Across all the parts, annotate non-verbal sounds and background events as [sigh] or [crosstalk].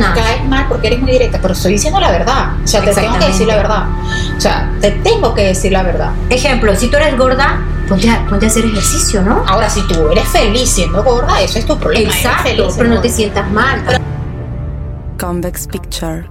persona. Caes mal porque eres muy directa, pero estoy diciendo la verdad. O sea, te tengo que decir la verdad. O sea, te tengo que decir la verdad. Ejemplo, si tú eres gorda, ponte a, ponte a hacer ejercicio, ¿no? Ahora, si tú eres feliz siendo gorda, eso es tu problema. Exacto, feliz pero no te sientas mal. Convex Picture.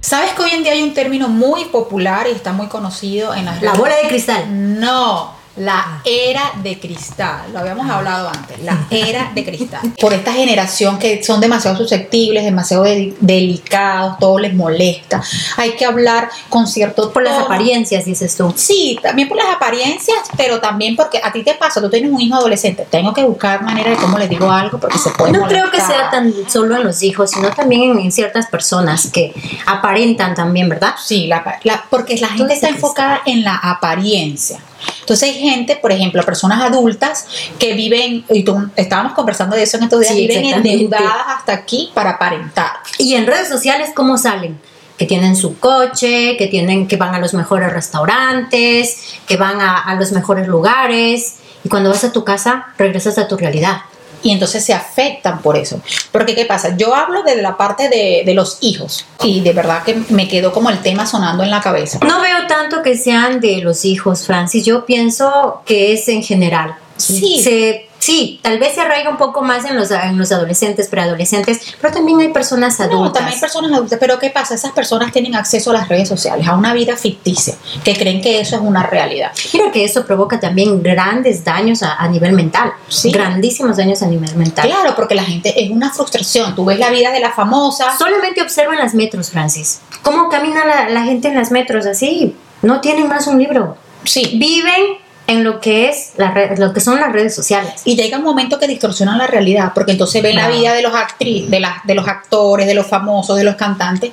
¿Sabes que hoy en día hay un término muy popular y está muy conocido en las La bola de cristal. No, la era de cristal. Lo habíamos hablado antes, la [laughs] era de cristal. Por esta generación que son demasiado susceptibles, demasiado de- delicados, todo les molesta. Hay que hablar con cierto Por las apariencias, dices tú. Sí, también por las apariencias, pero también porque a ti te pasa, tú tienes un hijo adolescente, tengo que buscar manera de cómo le digo algo porque se puede No creo que sea tan solo en los hijos, sino también en, ciertas personas que aparentan también, ¿verdad? Sí, la, la- porque la gente está enfocada en la apariencia. Entonces hay gente, por ejemplo, personas adultas que viven, y tú, estábamos conversando de eso en estos días, Sí, viven endeudadas hasta aquí para aparentar. Y en redes sociales, ¿cómo salen? Que tienen su coche, que tienen, que van a los mejores restaurantes, que van a, a los mejores lugares. Y cuando vas a tu casa, regresas a tu realidad. Y entonces se afectan por eso. Porque, ¿qué pasa? Yo hablo de la parte de, de los hijos y de verdad que me quedó como el tema sonando en la cabeza. No veo tanto que sean de los hijos, Francis. Yo pienso que es en general. Sí. Se- sí, tal vez se arraiga un poco más en los, en los adolescentes, preadolescentes, pero también hay personas No, adultas. también hay personas adultas, pero ¿qué pasa? Esas personas tienen acceso a las redes sociales, a una vida ficticia, que creen que eso es una realidad. Mira que eso provoca también grandes daños a, a nivel mental. Sí. Grandísimos daños a nivel mental. Claro, porque la gente es una frustración. Tú ves la vida de la famosa. Solamente observa en las metros, Francis. ¿Cómo camina la, la gente en las metros así? No tienen más un libro. Sí. Viven en lo que es la red- lo que son las redes sociales. Y llega un momento que distorsionan la realidad, porque entonces ven la vida de los actrices, de, las de los actores, de los famosos, de los cantantes,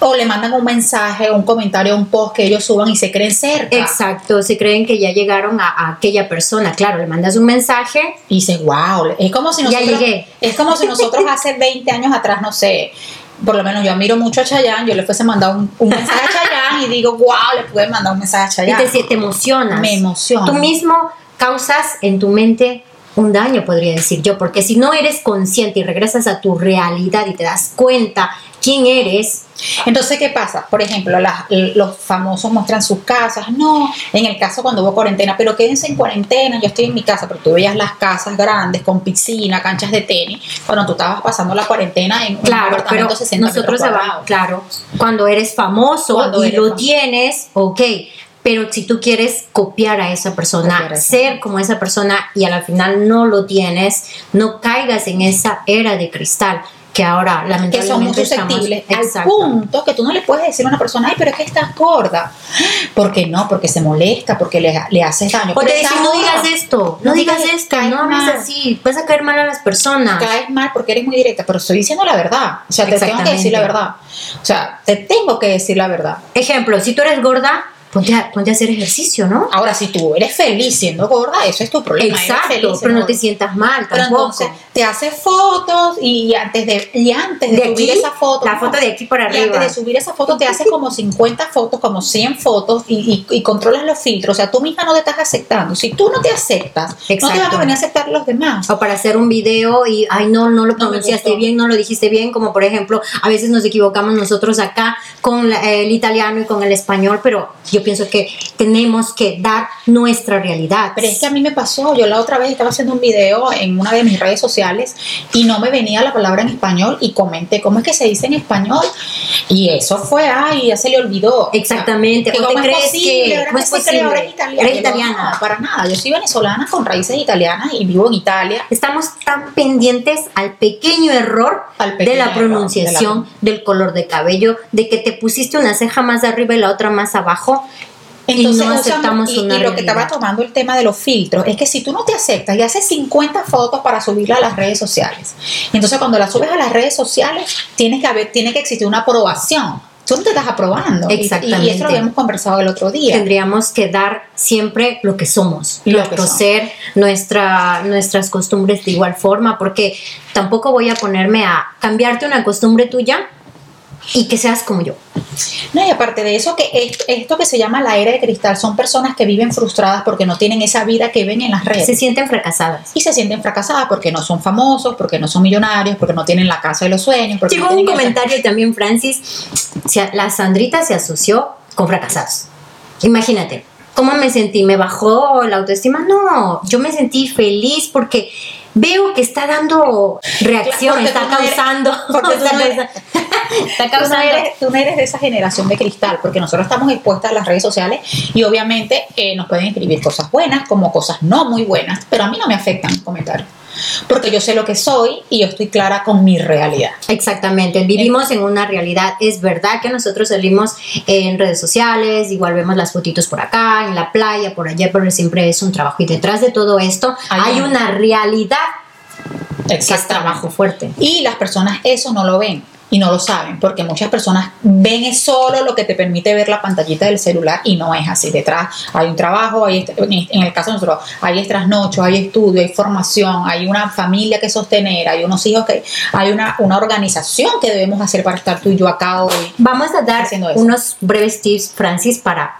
o le mandan un mensaje, un comentario, un post que ellos suban y se creen cerca. Exacto, se creen que ya llegaron a, a aquella persona. Claro, le mandas un mensaje. Y dices, wow, es como si Ya nosotros, llegué. es como si nosotros [laughs] hace 20 años atrás, no sé, por lo menos yo admiro mucho a Chayanne, yo le fuese mandado un, un mensaje a Chayanne [laughs] y digo, wow, le pude mandar un mensaje a Y Chayanne. te, te emocionas. Me emociona. Tú mismo causas en tu mente un daño, podría decir yo, porque si no eres consciente y regresas a tu realidad y te das cuenta quién eres, Entonces, ¿qué pasa? Por ejemplo, las- los famosos muestran sus casas. No, en el caso cuando hubo cuarentena, pero quédense en cuarentena, yo estoy en mi casa, pero tú veías las casas grandes con piscina, canchas de tenis, cuando tú estabas pasando la cuarentena en un Claro, pero apartamento de 60 nosotros hablamos, claro, cuando eres famoso Cuando y eres lo famoso. tienes, ok, pero si tú quieres copiar a esa persona, Copiar a esa ser como esa persona y al final no lo tienes, no caigas en esa era de cristal que ahora que son muy lamentablemente estamos- susceptibles al punto que tú no le puedes decir a una persona, ay, pero es que estás gorda. ¿Por qué no? Porque se molesta, porque le, le haces daño. O te dicen, no digas esto, no, No digas digas- esto, no hables así, vas a caer mal a las personas. caes mal porque eres muy directa, pero estoy diciendo la verdad. O sea, te tengo que decir la verdad. O sea, te tengo que decir la verdad. Ejemplo, si tú eres gorda, ponte a, ponte a hacer ejercicio, ¿no? Ahora, si tú eres feliz siendo gorda, eso es tu problema. Exacto, feliz pero no te sientas mal Pero entonces te haces fotos y antes de, y antes de, de subir aquí, esa foto. la no, foto de aquí para y arriba. antes de subir esa foto te haces como 50 fotos, como 100 fotos y, y- y controlas los filtros. O sea, tú misma no te estás aceptando. Si tú no te aceptas, no te van a venir a aceptar los demás. O para hacer un video y, ay, no, no lo pronunciaste bien, no lo dijiste bien, como por ejemplo, a veces nos equivocamos nosotros acá con la- el italiano y con el español, pero yo pienso que tenemos que dar nuestra realidad. Pero es que a mí me pasó, yo la otra vez estaba haciendo un video en una de mis redes sociales y no me venía la palabra en español y comenté cómo es que se dice en español y eso fue, ay, ya se le olvidó. Exactamente. ¿O te crees posible, que que es cree, ahora posible? es italiana. Eres Yo, italiana. No, para nada, yo soy venezolana con raíces italianas y vivo en Italia. Estamos tan pendientes al pequeño error Al pequeño de la error pronunciación, de del color de cabello, de que te pusiste una ceja más arriba y la otra más abajo. Entonces, y no aceptamos y, una y lo que estaba tomando el tema de los filtros es que si tú no te aceptas y haces 50 fotos para subirla a las redes sociales, entonces cuando la subes a las redes sociales tienes que haber, tiene que existir una aprobación. Tú no te estás aprobando. Y- Y, Exactamente. eso lo habíamos conversado el otro día. Tendríamos que dar siempre lo que somos, Lo nuestro que somos. ser, nuestra, nuestras costumbres de igual forma, porque tampoco voy a ponerme a cambiarte una costumbre tuya y que seas como yo. No, y aparte de eso, que esto, esto que se llama la era de cristal son personas que viven frustradas porque no tienen esa vida que ven en las redes. Se sienten fracasadas. y se sienten fracasadas porque no son famosos, porque no son millonarios, porque no tienen la casa de los sueños. Llegó no un tienen esa- comentario también, Francis. La Sandrita se asoció con fracasados. Imagínate, ¿cómo me sentí? ¿Me bajó la autoestima? No, yo me sentí feliz porque veo que está dando reacción, está eres- causando. porque tú no eres- [laughs] está no, causando. eres, tú no eres de esa generación de cristal, porque nosotros estamos expuestas a las redes sociales y obviamente eh, nos pueden escribir cosas buenas como cosas no muy buenas, pero a mí no me afectan los comentarios, porque yo sé lo que soy y yo estoy clara con mi realidad. Exactamente, vivimos en una realidad. Es verdad que nosotros salimos en redes sociales, igual vemos las fotitos por acá, en la playa, por allá, pero siempre es un trabajo. Y detrás de todo esto Hay hay una- realidad que es trabajo fuerte. Y las personas eso no lo ven y no lo saben, porque muchas personas ven es solo lo que te permite ver la pantallita del celular y no es así. Detrás hay un trabajo, hay, en el caso de nosotros, hay trasnocho, hay estudio, hay formación, hay una familia que sostener, hay unos hijos que, hay una, una organización que debemos hacer para estar tú y yo acá hoy. Vamos a dar unos breves tips, Francis, para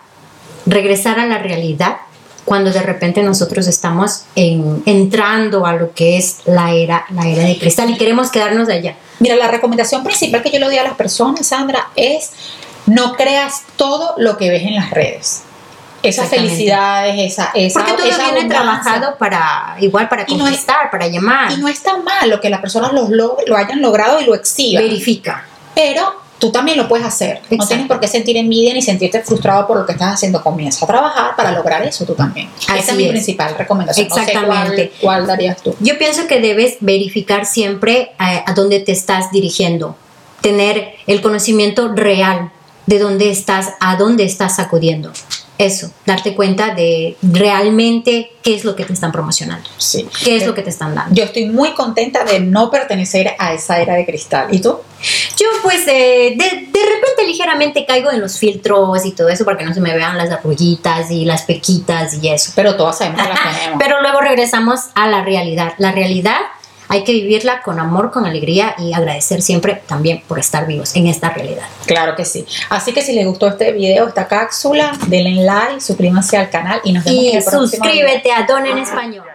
regresar a la realidad cuando de repente nosotros estamos en- entrando a lo que es la era, la era de cristal y queremos quedarnos allá. Mira, la recomendación principal que yo le doy a las personas, Sandra, es no creas todo lo que ves en las redes. Esas felicidades, esa, esa Porque todo esa viene trabajado para, igual para Y no conquistar, para llamar. Y no está mal lo que las personas lo, lo, lo hayan logrado y lo exhiban. verifica. Pero tú también lo puedes hacer. No Exacto. tienes por qué sentir envidia ni sentirte frustrado por lo que estás haciendo. Comienza a trabajar para lograr eso tú también. Esa es mi es. principal recomendación. No sé Exactamente. cuál, cuál darías tú. Yo pienso que debes verificar siempre a, a dónde te estás dirigiendo, tener el conocimiento real de dónde estás, a dónde estás acudiendo. Eso, darte cuenta de realmente qué es lo que te están promocionando, Sí. qué es lo que te están dando. Yo estoy muy contenta de no pertenecer a esa era de cristal. ¿Y tú? Yo pues eh, de, de repente ligeramente caigo en los filtros y todo eso para que no se me vean las arrullitas y las pequitas y eso. Pero todas sabemos que las tenemos. Pero luego regresamos a la realidad. La realidad hay que vivirla con amor, con alegría y agradecer siempre también por estar vivos en esta realidad. Claro que sí. Así que si les gustó este video, esta cápsula, denle like, suscríbanse al canal y nos vemos en el próximo video. suscríbete a Don en Español.